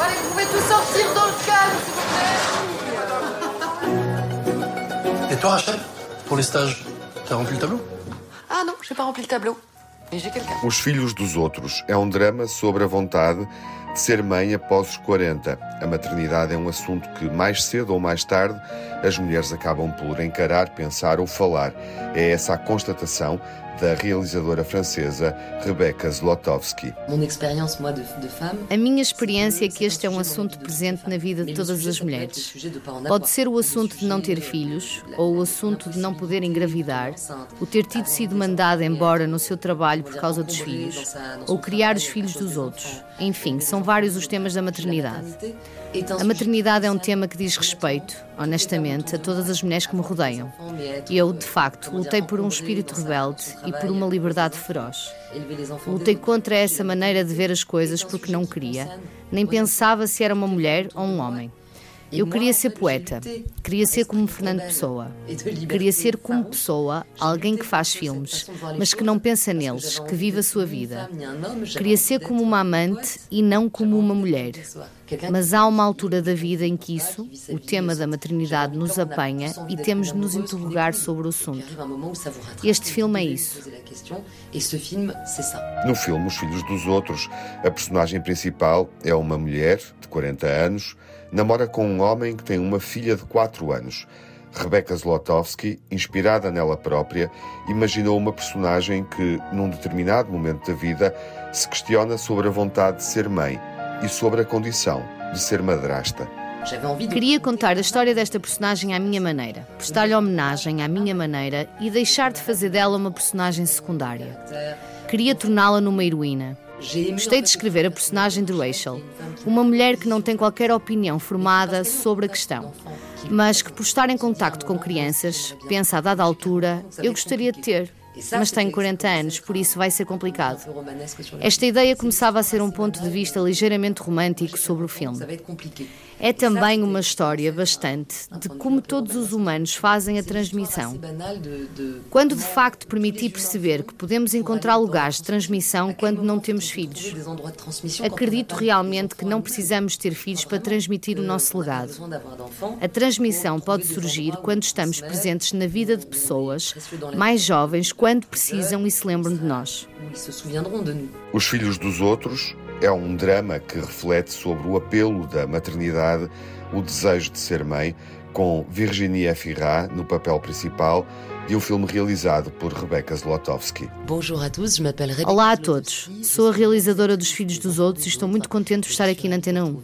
Allez, vous pouvez tous sortir dans le calme, s'il vous plaît. Et toi, Rachel, pour les stages, t'as rempli le tableau Ah non, j'ai pas rempli le tableau. Mais j'ai quelqu'un. Os Filhos dos Outros é um drama sobre a vontade de ser mãe após os 40. A maternidade é um assunto que, mais cedo ou mais tarde, as mulheres acabam por encarar, pensar ou falar. É essa a constatação da realizadora francesa Rebecca Zlotowski. A minha experiência é que este é um assunto presente na vida de todas as mulheres. Pode ser o assunto de não ter filhos, ou o assunto de não poder engravidar, o ter tido sido mandada embora no seu trabalho por causa dos filhos, ou criar os filhos dos outros. Enfim, são vários os temas da maternidade. A maternidade é um tema que diz respeito, honestamente, a todas as mulheres que me rodeiam. Eu, de facto, lutei por um espírito rebelde e por uma liberdade feroz. Lutei contra essa maneira de ver as coisas porque não queria, nem pensava se era uma mulher ou um homem. Eu queria ser poeta, queria ser como Fernando Pessoa, queria ser como pessoa, alguém que faz filmes, mas que não pensa neles, que vive a sua vida. Queria ser como uma amante e não como uma mulher. Mas há uma altura da vida em que isso, o tema da maternidade, nos apanha e temos de nos interrogar sobre o assunto. Este filme é isso. No filme Os Filhos dos Outros, a personagem principal é uma mulher de 40 anos, namora com um homem que tem uma filha de 4 anos. Rebecca Zlotowski, inspirada nela própria, imaginou uma personagem que, num determinado momento da vida, se questiona sobre a vontade de ser mãe e sobre a condição de ser madrasta. Queria contar a história desta personagem à minha maneira, prestar-lhe homenagem à minha maneira e deixar de fazer dela uma personagem secundária. Queria torná-la numa heroína. Gostei de escrever a personagem de Rachel, uma mulher que não tem qualquer opinião formada sobre a questão, mas que, por estar em contacto com crianças, pensa a dada altura, eu gostaria de ter. Mas tenho 40 anos, por isso vai ser complicado. Esta ideia começava a ser um ponto de vista ligeiramente romântico sobre o filme. É também uma história bastante de como todos os humanos fazem a transmissão. Quando de facto permiti perceber que podemos encontrar lugares de transmissão quando não temos filhos. Acredito realmente que não precisamos ter filhos para transmitir o nosso legado. A transmissão pode surgir quando estamos presentes na vida de pessoas mais jovens quando precisam e se lembram de nós. Os Filhos dos Outros é um drama que reflete sobre o apelo da maternidade, o desejo de ser mãe, com Virginie Efira no papel principal de um filme realizado por Rebecca Zlotowski. Olá a todos, sou a realizadora dos Filhos dos Outros e estou muito contente por estar aqui na Antena 1.